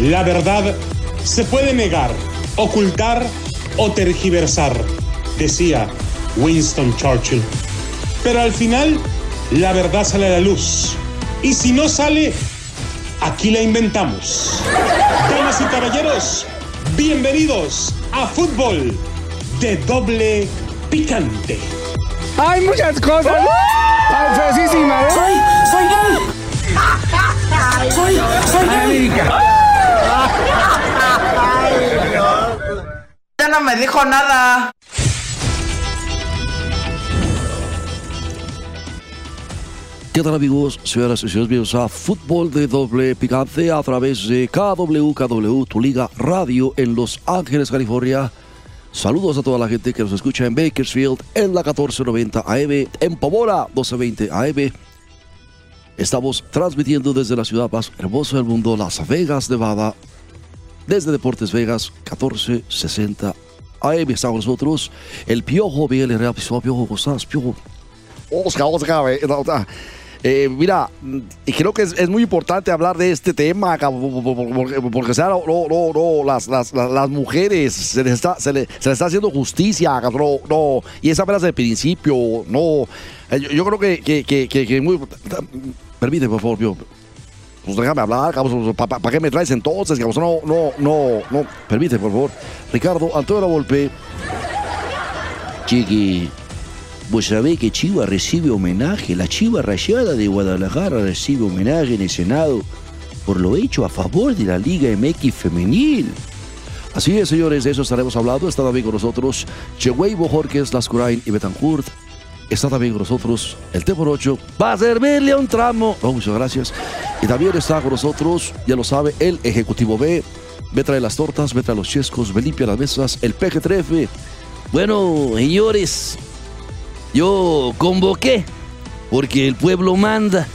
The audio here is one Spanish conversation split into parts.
La verdad se puede negar, ocultar o tergiversar, decía Winston Churchill. Pero al final, la verdad sale a la luz. Y si no sale, aquí la inventamos. Damas y caballeros, bienvenidos a Fútbol de Doble Picante. Hay muchas cosas. Ay, feísima, ¿eh? Soy, soy gay. Soy, soy gay. No me dijo nada. ¿Qué tal amigos, señoras y señores? Bienvenidos a Fútbol de Doble Picante a través de KWKW, tu liga radio en Los Ángeles, California. Saludos a toda la gente que nos escucha en Bakersfield, en la 1490 AM, en Pomora 1220 AM. Estamos transmitiendo desde la ciudad más hermosa del mundo, Las Vegas, Nevada, desde Deportes Vegas 1460 AM. Está con nosotros el Piojo Miguel Herrera. Piojo, ¿cómo estás, Piojo? Oscar, Oscar, eh. Eh, mira, creo que es, muy importante hablar de este tema, porque, porque sea, no, no, no, las, las, las, mujeres se les, está, se, le, se les está haciendo justicia, no, no, y esa apenas de principio, no. Eh, Yo, creo que, que, que, que, muy. Permíteme, por favor. Pues déjame hablar, ¿para qué me traes entonces? cabrón? No, no, no, no. Permíteme, por favor. Ricardo, Antonio La Volpe. Chiqui, vos sabés que Chivas recibe homenaje, la Chiva Rayada de Guadalajara recibe homenaje en el Senado por lo hecho a favor de la Liga MX femenil. Así es, señores, de eso estaremos hablando. Está también con nosotros Chewey Bojorquez, Lascurain y Betancourt. Está también con nosotros el T por 8. Va a servirle un tramo. Oh, muchas gracias. Y también está con nosotros, ya lo sabe, el Ejecutivo B. Ve trae las tortas, ve trae los chescos, ve limpia las mesas, el PG-13. Bueno, señores, yo convoqué porque el pueblo manda,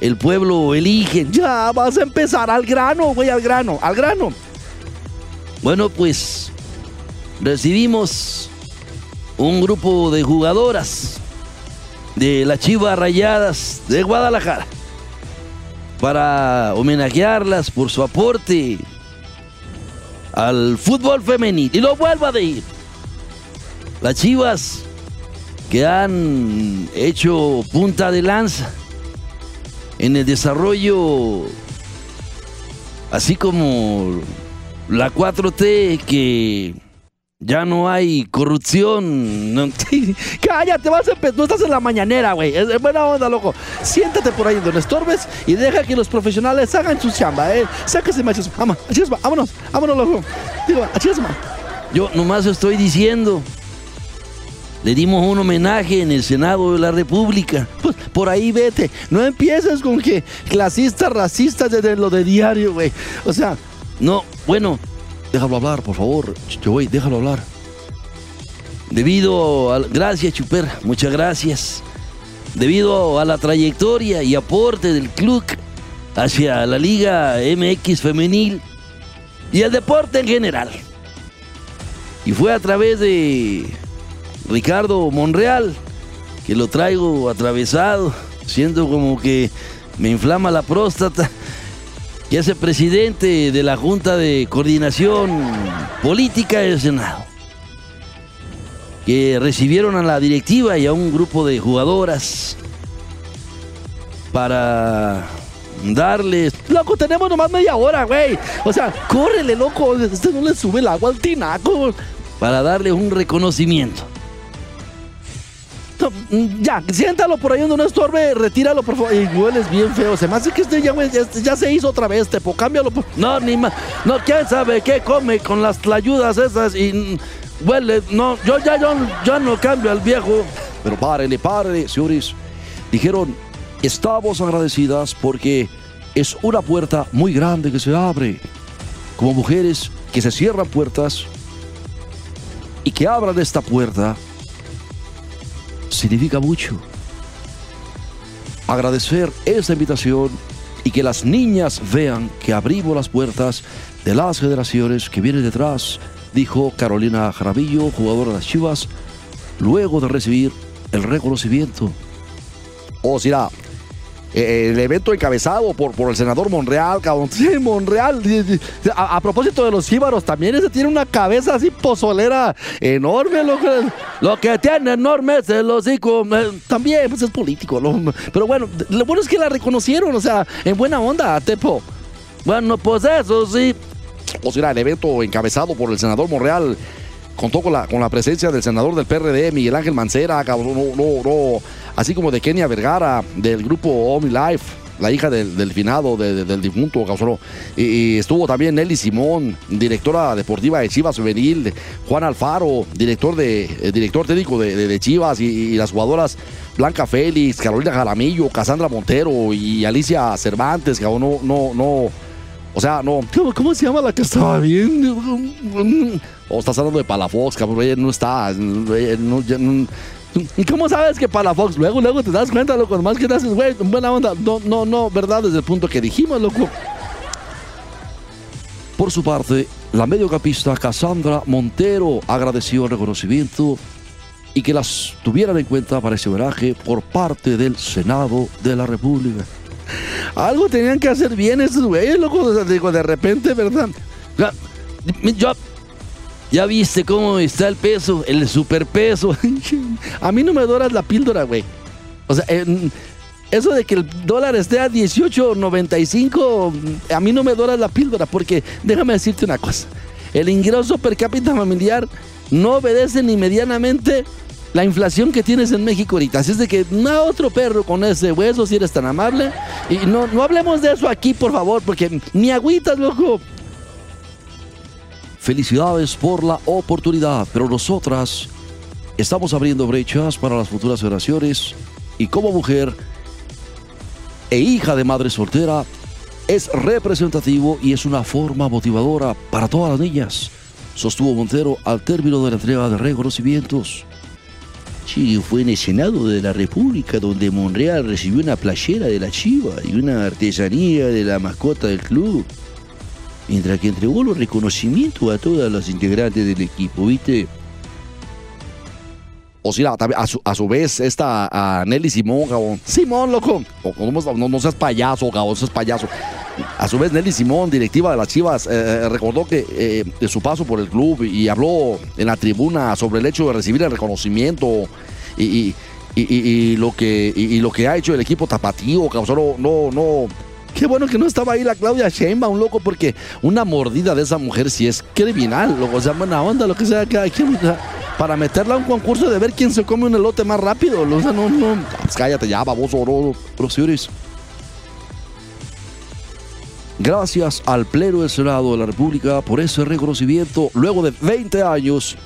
el pueblo elige. Ya vas a empezar al grano, güey, al grano, al grano. Bueno, pues recibimos un grupo de jugadoras de las Chivas Rayadas de Guadalajara para homenajearlas por su aporte al fútbol femenil. Y lo vuelvo a decir. Las Chivas que han hecho punta de lanza en el desarrollo, así como la 4T que ya no hay corrupción. no- Cállate, vas a empezar. No estás en la mañanera, güey. Es, buena onda, loco. Siéntate por ahí donde estorbes y deja que los profesionales hagan su chamba, eh. Sáquese, machos. Vamos, vámonos, vámonos, loco. Digo, achis, ma. Yo nomás estoy diciendo. Le dimos un homenaje en el Senado de la República. Pues por ahí vete. No empieces con que clasistas, racistas desde lo de diario, güey. O sea, No, bueno, déjalo hablar, por favor. Güey, déjalo hablar. debido al... Gracias, Chuper, muchas gracias. Debido a la trayectoria y aporte del club hacia la Liga MX femenil y el deporte en general. Y fue a través de Ricardo Monreal, que lo traigo atravesado, siento como que me inflama la próstata, que es el presidente de la Junta de Coordinación Política del Senado, que recibieron a la directiva y a un grupo de jugadoras para darles Loco, tenemos nomás media hora, güey. O sea, córrele, loco. Este no le sube el agua al tinaco. para darles un reconocimiento. Mm, Ya, siéntalo por ahí donde no estorbe, retíralo, por favor. Y hueles bien feo. Se me hace que este ya se hizo otra vez, Tepo. Cámbialo. Por... No, ni más. No, quién sabe qué come con las tlayudas esas y mm, huele. No, yo ya yo, yo no cambio al viejo. Pero párele, párele, señores. Dijeron, estamos agradecidas porque es una puerta muy grande que se abre. Como mujeres que se cierran puertas y que abran esta puerta significa mucho. Agradecer esta invitación y que las niñas vean que abrimos las puertas de las generaciones que vienen detrás, dijo Carolina Jaramillo, jugadora de las Chivas, luego de recibir el reconocimiento. O será, eh, el evento encabezado por, por el senador Monreal, cabrón. Sí, Monreal. A, propósito de los jíbaros, también ese tiene una cabeza así pozolera enorme. Lo que, tiene enorme es el hocico. Eh, También, pues es político. Pero bueno, lo bueno es que la reconocieron, o sea, en buena onda, Tepo. Bueno, pues eso sí. O sea, el evento encabezado por el senador Monreal contó con la, con la presencia del senador del PRD, Miguel Ángel Mancera, cabrón, no, no, no, así como de Kenia Vergara, del grupo OmniLife, la hija del, del finado, de- de- del difunto, cabrón. Y, y estuvo también Nelly Simón, directora deportiva de Chivas Juvenil, Juan Alfaro, director, de, eh, director técnico de, Chivas, y, y las jugadoras Blanca Félix, Carolina Jaramillo, Casandra Montero y Alicia Cervantes, cabrón, no, no, no. O sea, no. ¿Cómo, cómo se llama la que estaba bien? O estás hablando de Palafox, cabrón. Ella no está. no- no- ¿Y cómo sabes que Palafox? Luego, luego te das cuenta, loco. Nomás que te haces, güey, buena onda. No, no, no, ¿verdad? Desde el punto que dijimos, loco. Por su parte, la mediocampista Cassandra Montero agradeció el reconocimiento y que las tuvieran en cuenta para ese homenaje por parte del Senado de la República. Algo tenían que hacer bien esos güeyes, loco. Digo, de repente, ¿verdad? Ya, ya- viste cómo está el peso, el superpeso. A mí no me doras la píldora, güey. O sea, eso de que el dólar esté a 18.95, a mí no me doras la píldora, porque déjame decirte una cosa. El ingreso per cápita familiar no obedece ni medianamente la inflación que tienes en México ahorita. Así es de que no otro perro con ese hueso, si eres tan amable. Y no, no hablemos de eso aquí, por favor, porque ni agüitas, loco. Felicidades por la oportunidad, pero nosotras estamos abriendo brechas para las futuras generaciones y como mujer e hija de madre soltera es representativo y es una forma motivadora para todas las niñas, sostuvo Montero al término de la entrega de reconocimientos. Sí, fue en el Senado de la República donde Monreal recibió una playera de la Chiva y una artesanía de la mascota del club. Mientras que entregó los reconocimientos a todas las integrantes del equipo, ¿viste? O sea, a su, a su vez, esta a Nelly Simón, cabrón. Simón, loco. No, seas payaso, cabrón, seas payaso. A su vez, Nelly Simón, directiva de las Chivas, eh, eh, recordó que eh, de su paso por el club y habló en la tribuna sobre el hecho de recibir el reconocimiento y, y- lo, que, y, lo que ha hecho el equipo tapatío, cabrón. No, no. Qué bueno que no estaba ahí la Claudia Sheinbaum, loco, porque una mordida de esa mujer sí es criminal, loco. Sea, buena onda, lo que sea, cada quien, para meterla a un concurso de ver quién se come un elote más rápido. No, no. Pues cállate ya, baboso, no. Pero señores, gracias al Pleno del Senado de la República por ese reconocimiento. Luego de 20 años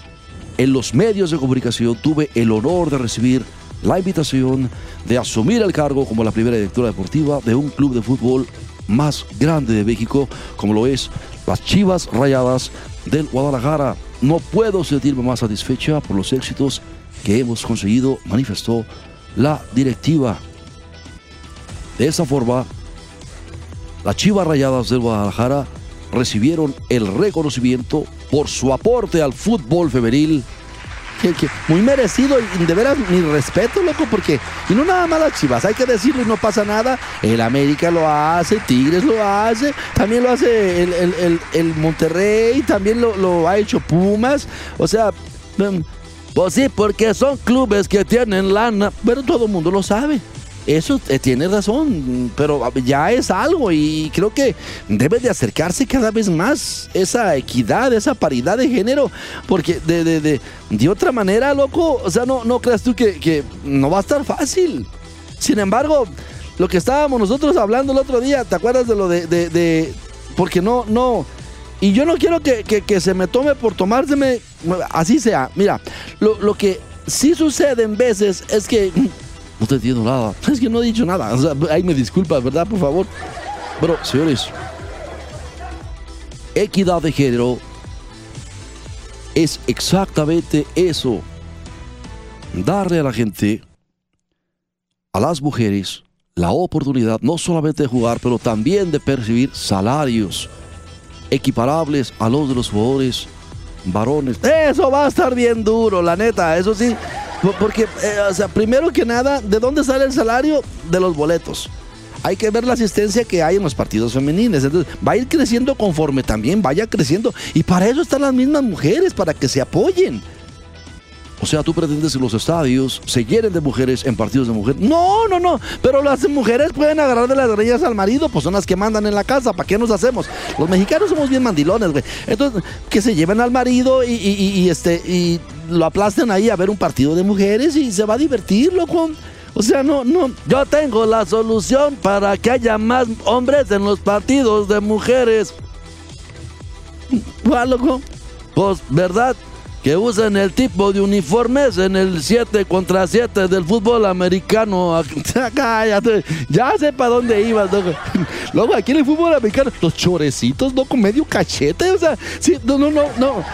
en los medios de comunicación tuve el honor de recibir la invitación de asumir el cargo como la primera directora deportiva de un club de fútbol más grande de México, como lo es las Chivas Rayadas del Guadalajara. No puedo sentirme más satisfecha por los éxitos que hemos conseguido, manifestó la directiva. De esa forma, las Chivas Rayadas del Guadalajara recibieron el reconocimiento por su aporte al fútbol femenil. Muy merecido y de veras mi respeto, loco, porque y no nada más las chivas, hay que decirlo y no pasa nada. El América lo hace, Tigres lo hace, también lo hace el, el- el- el Monterrey, también lo, lo ha hecho Pumas. O sea, mm, pues sí, porque son clubes que tienen lana, pero todo el mundo lo sabe. Eso eh, tiene razón, pero ya es algo y creo que debe de acercarse cada vez más esa equidad, esa paridad de género, porque de, de, de, de otra manera, loco, o sea, no, no creas tú que, que no va a estar fácil. Sin embargo, lo que estábamos nosotros hablando el otro día, ¿te acuerdas de lo de, de, porque no, no, y yo no quiero que, que- que se me tome por tomárseme, así sea, mira, lo, lo que sí sucede en veces es que No te entiendo nada. es que no he dicho nada. Ahí me disculpas, ¿verdad? Por favor. Pero, señores, equidad de género es exactamente eso. Darle a la gente, a las mujeres, la oportunidad no solamente de jugar, pero también de percibir salarios equiparables a los de los jugadores varones. Eso va a estar bien duro, la neta. Eso sí. Po- Porque, eh, o sea, primero que nada, ¿de dónde sale el salario? De los boletos. hay que ver la asistencia que hay en los partidos femeniles. Entonces, va a ir creciendo conforme también vaya creciendo. Y para eso están las mismas mujeres, para que se apoyen. O sea, tú pretendes que los estadios se llenen de mujeres en partidos de mujeres. No, no, no. Pero las mujeres pueden agarrar de las greñas al marido, pues son las que mandan en la casa. ¿Para qué nos hacemos? Los mexicanos somos bien mandilones, güey. Entonces, que se lleven al marido y, este y lo aplasten ahí a ver un partido de mujeres y se va a divertir, loco. O sea, no, no. Yo tengo la solución para que haya más hombres en los partidos de mujeres. ¿Cuál, loco? Pues, ¿verdad? Que usen el tipo de uniformes en el 7 contra 7 del fútbol americano. Cállate, ya sé para dónde ibas, loco. Luego, aquí en el fútbol americano, los chorecitos, loco, medio cachete. O sea, sí, no, no, no, no.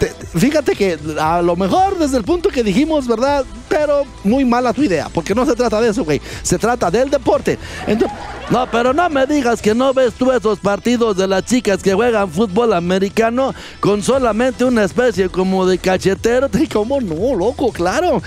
Te- Fíjate que a lo mejor desde el punto que dijimos, ¿verdad? Pero muy mala tu idea, porque no se trata de eso, güey. Se trata del deporte. No, pero no me digas que no ves tú esos partidos de las chicas que juegan fútbol americano con solamente una especie como de cachetero. ¿Cómo no, loco? Claro.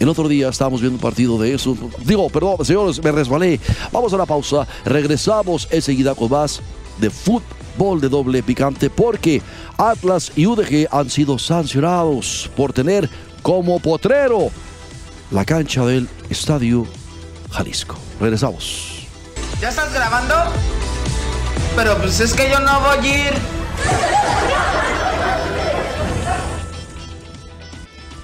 El otro día estábamos viendo un partido de eso. Digo, perdón, señores, me resbalé. Vamos a la pausa. Regresamos enseguida con más de fútbol de doble picante porque Atlas y UDG han sido sancionados por tener como potrero la cancha del Estadio Jalisco. Regresamos. ¿Ya estás grabando? Pero pues es que yo no voy a ir.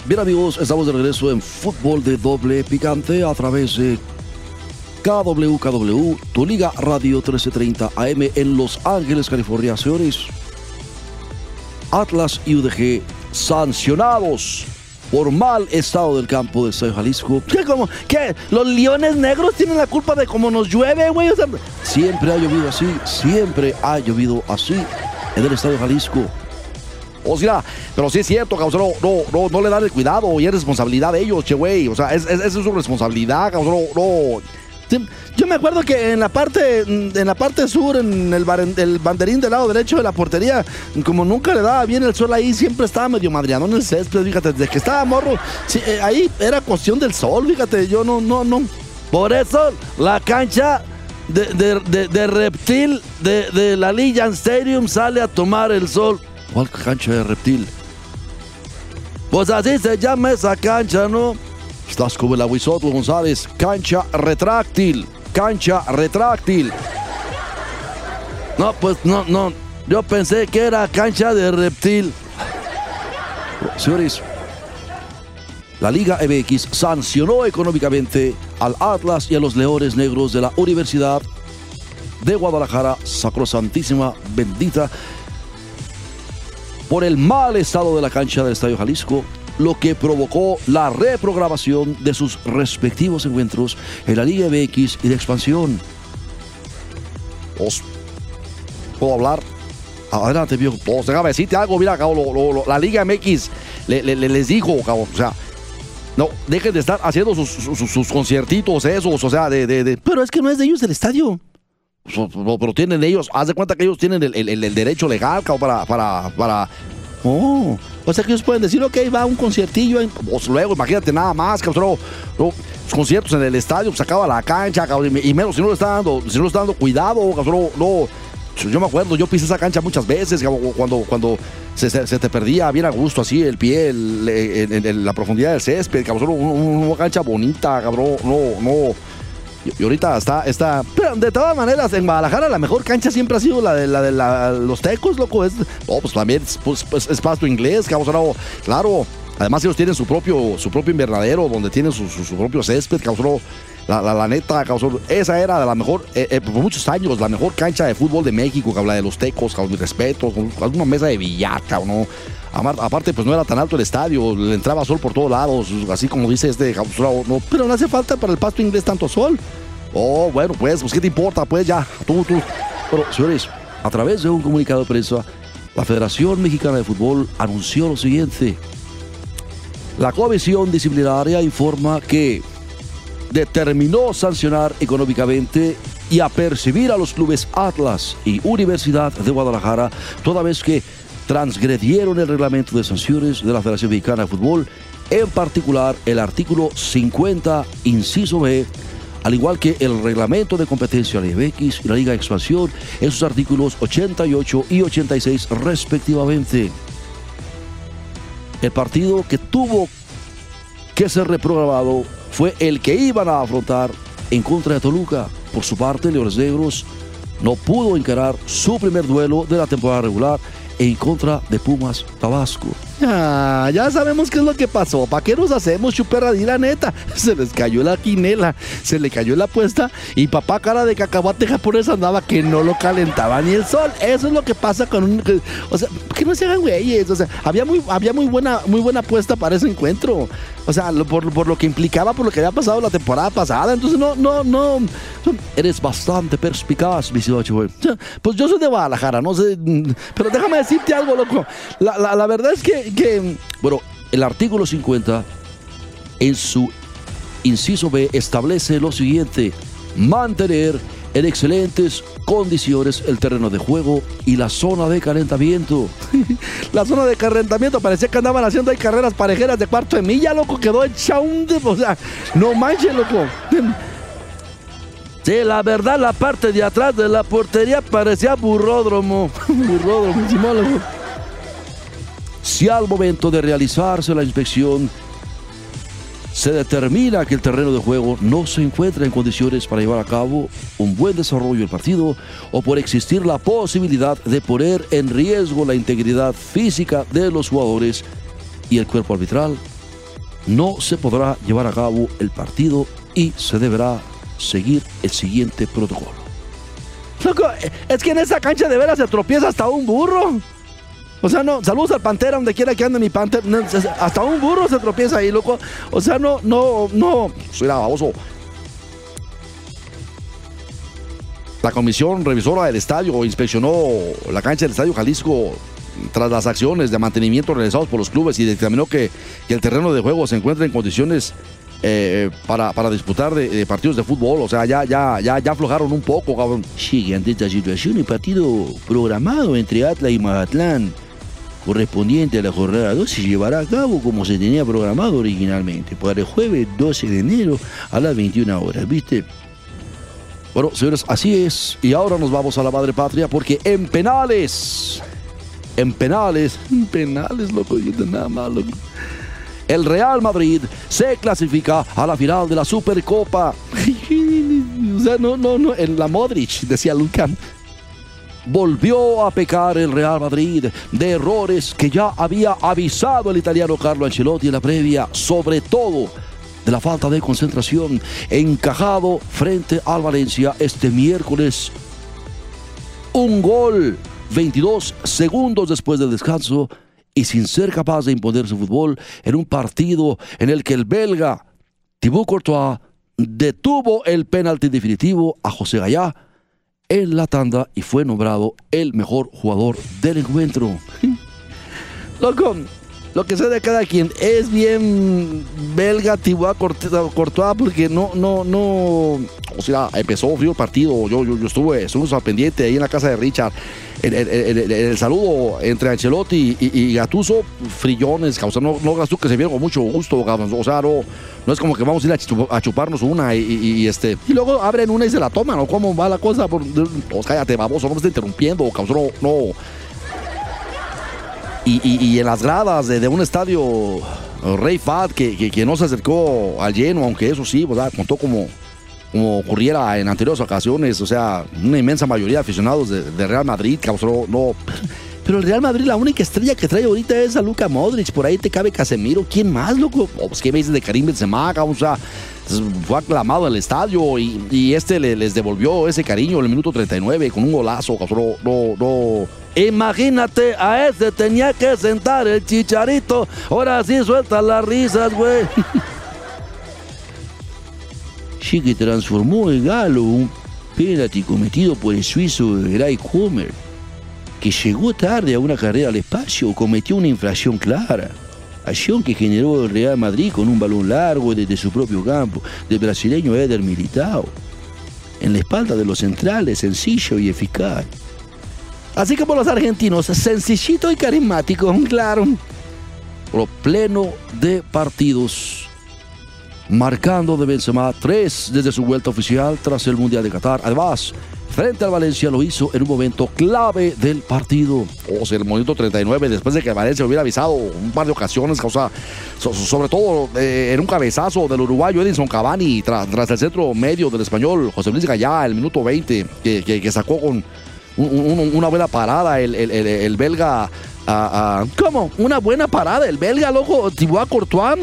Bien amigos, estamos de regreso en fútbol de doble picante a través de KWKW, tu liga radio 1330 AM en Los Ángeles, California. Señores, Atlas y UDG sancionados por mal estado del campo de Estadio Jalisco. ¿Qué, como, ¿Qué? ¿Los leones negros tienen la culpa de cómo nos llueve, güey? Siempre ha llovido así, siempre ha llovido así en el Estadio Jalisco. O sea, pero sí es cierto, cabrón, no, no, no, le dan el cuidado y es responsabilidad de ellos, che, güey. O sea, es, es, es su responsabilidad, no, no. Yo me acuerdo que en la parte en la parte sur, en el, banderín del lado derecho de la portería, como nunca le daba bien el sol ahí, siempre estaba medio madreado en el césped, fíjate, desde que estaba morro, eh, ahí era cuestión del sol, fíjate, yo no, no, no. Por eso la cancha de, reptil de, de la Legion Stadium sale a tomar el sol. ¿Cuál cancha de reptil? Pues así se llama esa cancha, ¿no? Estás como el Aguisotlo González, cancha retráctil, cancha retráctil. No, pues no, no. Yo pensé que era cancha de reptil. Señores, la Liga MX sancionó económicamente al Atlas y a los Leones Negros de la Universidad de Guadalajara, sacrosantísima, bendita, por el mal estado de la cancha del Estadio Jalisco, lo que provocó la reprogramación de sus respectivos encuentros en la Liga MX y de expansión. Os- ¿Puedo hablar? Adelante, viejo. Pues déjame decirte algo, mira, cabrón, lo- lo- la Liga MX le- le- le- les dijo, cabrón, o sea, no, dejen de estar haciendo sus, sus, sus- sus conciertitos esos, o sea, de, de, de- Pero es que no es de ellos el estadio. so- so- pero tienen ellos, haz de cuenta que ellos tienen el, el- el- el derecho legal, cabrón, para, para, para, Oh, o sea que ellos pueden decir, ok, va un conciertillo. pues luego, imagínate nada más, no, no, los conciertos en el estadio, pues acaba la cancha, cabrón, y, menos si no le está dando, si no le está dando cuidado, cabrón, no, yo me acuerdo, yo pisé esa cancha muchas veces, cuando, cuando se, te perdía bien a gusto así el pie, la profundidad del césped, cabrón, una, una cancha bonita, cabrón, no, no, y, ahorita está, está, Pero de todas maneras, en Guadalajara la mejor cancha siempre ha sido la de, la de la- los tecos, loco. Es, No, pues también es, pues, pues, es pasto inglés, cabrón, no, claro. Además ellos tienen su propio, su propio invernadero donde tienen su, su- propio césped, cabrón. La, la, neta, cabrón, esa era la mejor, eh, eh, por muchos años, la mejor cancha de fútbol de México, cabrón, la de los tecos, cabrón, mi respeto, con con una mesa de billar, cabrón. ¿no? Aparte, pues no era tan alto el estadio, le entraba sol por todos lados, así como dice este, no, pero no hace falta para el pasto inglés tanto sol. Oh, bueno, pues, pues, ¿qué te importa? Pues ya, tú, tú. Pero, señores, a través de un comunicado de prensa, la Federación Mexicana de Fútbol anunció lo siguiente. La Comisión Disciplinaria informa que determinó sancionar económicamente y apercibir a los clubes Atlas y Universidad de Guadalajara toda vez que transgredieron el reglamento de sanciones de la Federación Mexicana de Fútbol, en particular el artículo 50, inciso B, al igual que el reglamento de competencia de BX y la Liga de Expansión en sus artículos 88 y 86 respectivamente. El partido que tuvo que ser reprogramado fue el que iban a afrontar en contra de Toluca. Por su parte, Leones Negros no pudo encarar su primer duelo de la temporada regular en contra de Pumas Tabasco. Ah, ya sabemos qué es lo que pasó. ¿Para qué nos hacemos chuperradí la neta? Se les cayó la quinela, se le cayó la apuesta y papá cara de cacahuate japonés andaba que no lo calentaba ni el sol. Eso es lo que pasa con un... O sea, que no se hagan güeyes. O sea, había muy, había muy buena, muy buena apuesta para ese encuentro. O sea, por, por lo que implicaba, por lo que había pasado la temporada pasada. Entonces, no, no, no. Eres bastante perspicaz, mi ciudad, güey. Pues yo soy de Guadalajara, no sé. mm, Pero déjame decirte algo, loco. La- la verdad es que, Bueno, el artículo 50, en su inciso B, establece lo siguiente: mantener en excelentes condiciones el terreno de juego y la zona de calentamiento. la zona de calentamiento parecía que andaban haciendo ahí carreras parejeras de cuarto de milla, loco. Quedó hecha un. O sea, no manches, loco. Sí, la verdad, la parte de atrás de la portería parecía burródromo. burródromo, Simón, loco. Si al momento de realizarse la inspección se determina que el terreno de juego no se encuentra en condiciones para llevar a cabo un buen desarrollo del partido o por existir la posibilidad de poner en riesgo la integridad física de los jugadores y el cuerpo arbitral, no se podrá llevar a cabo el partido y se deberá seguir el siguiente protocolo. Loco, es que en esa cancha de veras se tropieza hasta un burro. O sea, no, saludos al Pantera, donde quiera que ande mi Pantera. hasta un burro se tropieza ahí, loco. O sea, no, no, no. Soy la baboso. La comisión revisora del estadio inspeccionó la cancha del Estadio Jalisco tras las acciones de mantenimiento realizados por los clubes y determinó que, el terreno de juego se encuentra en condiciones eh, para, para disputar de, de partidos de fútbol. O sea, ya, ya, ya, ya aflojaron un poco, cabrón. Sigue ante esta situación el partido programado entre Atlas y Mazatlán, correspondiente a la jornada 2, se llevará a cabo como se tenía programado originalmente, para el jueves 12 de enero a las 21 horas, ¿viste? Bueno, señores, así es. Y ahora nos vamos a la madre patria porque en penales, en penales, en penales, loco, yo nada loco. El Real Madrid se clasifica a la final de la Supercopa. O sea, no, no, no. En la Modric, decía Lucan. Volvió a pecar el Real Madrid de errores que ya había avisado el italiano Carlo Ancelotti en la previa, sobre todo de la falta de concentración encajado frente al Valencia este miércoles. Un gol 22 segundos después del descanso y sin ser capaz de imponer su fútbol en un partido en el que el belga Thibaut Courtois detuvo el penalti definitivo a José Gallá en la tanda y fue nombrado el mejor jugador del encuentro. lo que sé de cada quien es bien belga, Tibua Courtois, porque no, no, no. O sea, empezó frío el partido. Yo, yo, yo estuve, pendiente ahí en la casa de Richard. El, el- el- saludo entre Ancelotti y, y, y Gattuso, frillones. O sea, no, no tú que se vieron con mucho gusto. O sea, no, es como que vamos a ir a, chup- a chuparnos una y, este. Y luego abren una y se la toman, ¿o cómo va la cosa? Por- Pues cállate, baboso, no me estés interrumpiendo, cabrón. No. no. Y, y- en las gradas de, de un estadio eh, Rey Fat que, que- no se acercó al lleno, aunque eso sí, sea, contó como, como ocurriera en anteriores ocasiones, o sea, una inmensa mayoría de aficionados de, de Real Madrid, cabrón, no. Pero el Real Madrid, la única estrella que trae ahorita es a Luka Modric. Por ahí te cabe Casemiro. ¿Quién más, loco? Oh, pues, ¿Qué me dices de Karim Benzema? O sea, fue aclamado el estadio y, este le- les devolvió ese cariño en el minuto 39 con un golazo. Imagínate, a ese tenía que sentar el chicharito. Ahora sí suelta las risas, güey. Que transformó el galo un penalti cometido por el suizo Gray Homer, que llegó tarde a una carrera al espacio, cometió una infracción clara. Acción que generó el Real Madrid con un balón largo desde su propio campo, del brasileño Eder Militao. En la espalda de los centrales, sencillo y eficaz. Así como los argentinos, sencillito y carismático, claro. Pero pleno de partidos marcando de Benzema tres desde su vuelta oficial tras el Mundial de Qatar. Además, frente al Valencia lo hizo en un momento clave del partido. O sea, el momento 39, después de que Valencia hubiera avisado un par de ocasiones, o sobre todo eh, en un cabezazo del uruguayo Edinson Cavani tras, tras el centro medio del español José Luis Gallá, el minuto 20, que, que- sacó con un- un- una buena parada el, el- el- el belga. ah, ¿Cómo? Una buena parada. El belga, loco, Thibaut Courtois.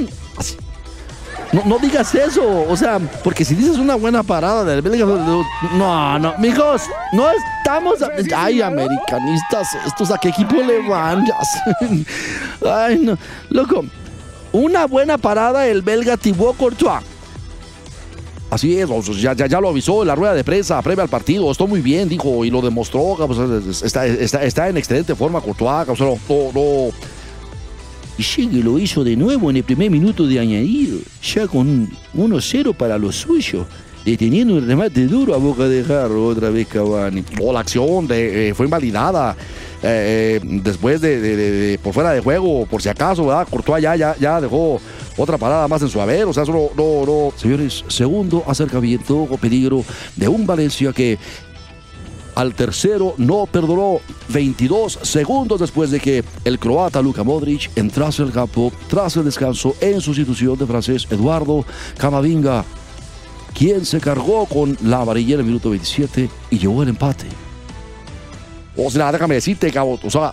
No, no digas eso, o sea, porque si dices una buena parada del belga, no, no, mijos, no estamos, a- ay, americanistas, estos a qué equipo le van, ay, no, loco, una buena parada el belga Thibaut Courtois, Así es, ya, ya, ya lo avisó en la rueda de prensa previa al partido. Estuvo muy bien, dijo, y lo demostró. pues, está, está, está en excelente forma, Courtois. o sea, no, no- Y que lo hizo de nuevo en el primer minuto de añadido, ya con un 1-0 para lo suyo, deteniendo un remate duro a boca de jarro otra vez Cavani. no, la acción de, eh, fue invalidada eh, eh, después de, de- de- de- por fuera de juego, por si acaso, ¿verdad? Courtois ya, ya, ya dejó otra parada más en su haber. O sea, eso no, no, no, Señores, segundo acercamiento o peligro de un Valencia que al tercero no perdonó 22 segundos después de que el croata Luka Modric entrase al campo tras el descanso en sustitución de francés Eduardo Camavinga, quien se cargó con la amarilla en el minuto 27 y llevó el empate. O sea, déjame decirte, cabo, o sea,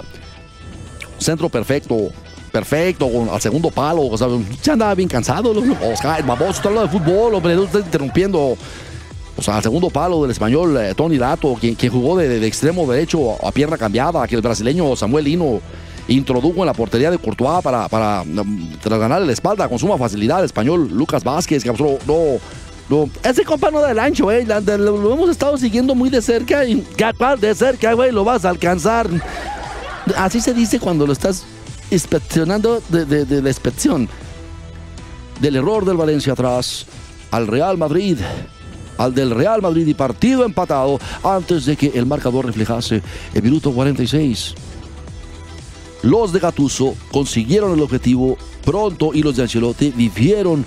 centro perfecto, perfecto, con, al segundo palo, o sea, Ya andaba bien cansado, loco. o sea, el baboso está hablando de fútbol, hombre, no está interrumpiendo. O sea, al segundo palo del español, eh, Tony Lato, quien, jugó de, extremo derecho a, pierna cambiada, que el brasileño Samuel Lino introdujo en la portería de Courtois para, para ganarle la espalda con suma facilidad al español Lucas Vázquez, que no, no, Ese compa no del ancho, de- Lo, hemos estado siguiendo muy de cerca y capaz de cerca, güey, lo vas a alcanzar. Así se dice cuando lo estás inspeccionando de, de- de inspección. Del error del Valencia atrás al Real Madrid. Al del Real Madrid y partido empatado antes de que el marcador reflejase el minuto 46. Los de Gatuso consiguieron el objetivo pronto y los de Ancelotti vivieron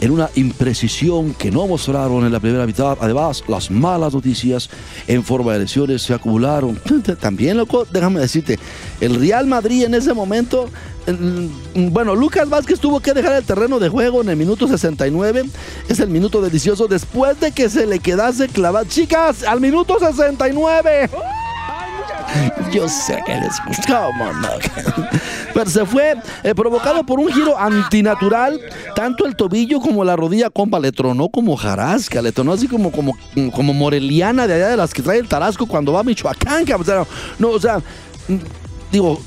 en una imprecisión que no mostraron en la primera mitad. Además, las malas noticias en forma de lesiones se acumularon. También, loco, déjame decirte, el Real Madrid en ese momento, mm, bueno, Lucas Vázquez tuvo que dejar el terreno de juego en el minuto 69. Es el minuto delicioso después de que se le quedase clavado. Chicas, al minuto 69. Yo sé que les gusta, ¿cómo no? Pero se fue eh, provocado por un giro antinatural. Tanto el tobillo como la rodilla, compa, le tronó como jarasca, le tronó así como, como, como moreliana de allá de las que trae el Tarasco cuando va a Michoacán. O sea, no, o sea, mm, digo,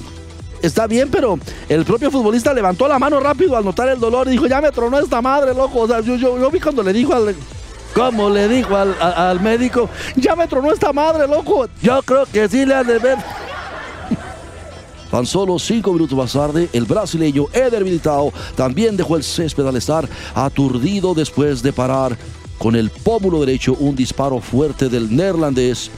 está bien, pero el propio futbolista levantó la mano rápido al notar el dolor y dijo, ya me tronó esta madre, loco. O sea, yo, yo, yo vi cuando le dijo al... ¿Cómo le dijo al, al médico? Ya me tronó esta madre, loco. Yo creo que sí le han de ver. Tan solo cinco minutos más tarde, el brasileño Eder Militao también dejó el césped al estar aturdido después de parar con el pómulo derecho un disparo fuerte del neerlandés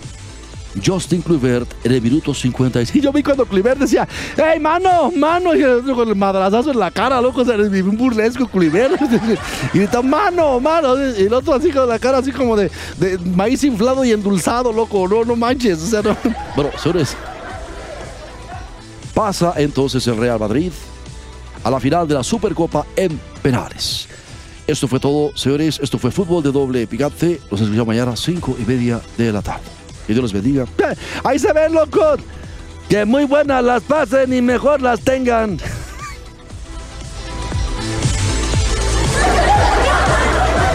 Justin Kluivert en el minuto 56. Y yo vi cuando Kluivert decía, ¡Ey, mano, mano! Y el otro con el madrazazo en la cara, loco, o sea, un burlesco Kluivert. Y grita, ¡mano, mano! Y el otro así con la cara así como de, de maíz inflado y endulzado, loco. No, no manches, o sea, no. Bueno, señores, pasa entonces el Real Madrid a la final de la Supercopa en penales. Esto fue todo, señores. Esto fue fútbol de doble picante. Los escuchamos mañana a 5 y media de la tarde. Que Dios los bendiga. Eh, Ahí se ven, locos. Que muy buenas las pasen y mejor las tengan.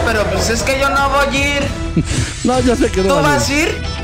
Pero pues es que yo no voy a ir. No, ya sé que no. ¿Tú vas a ir?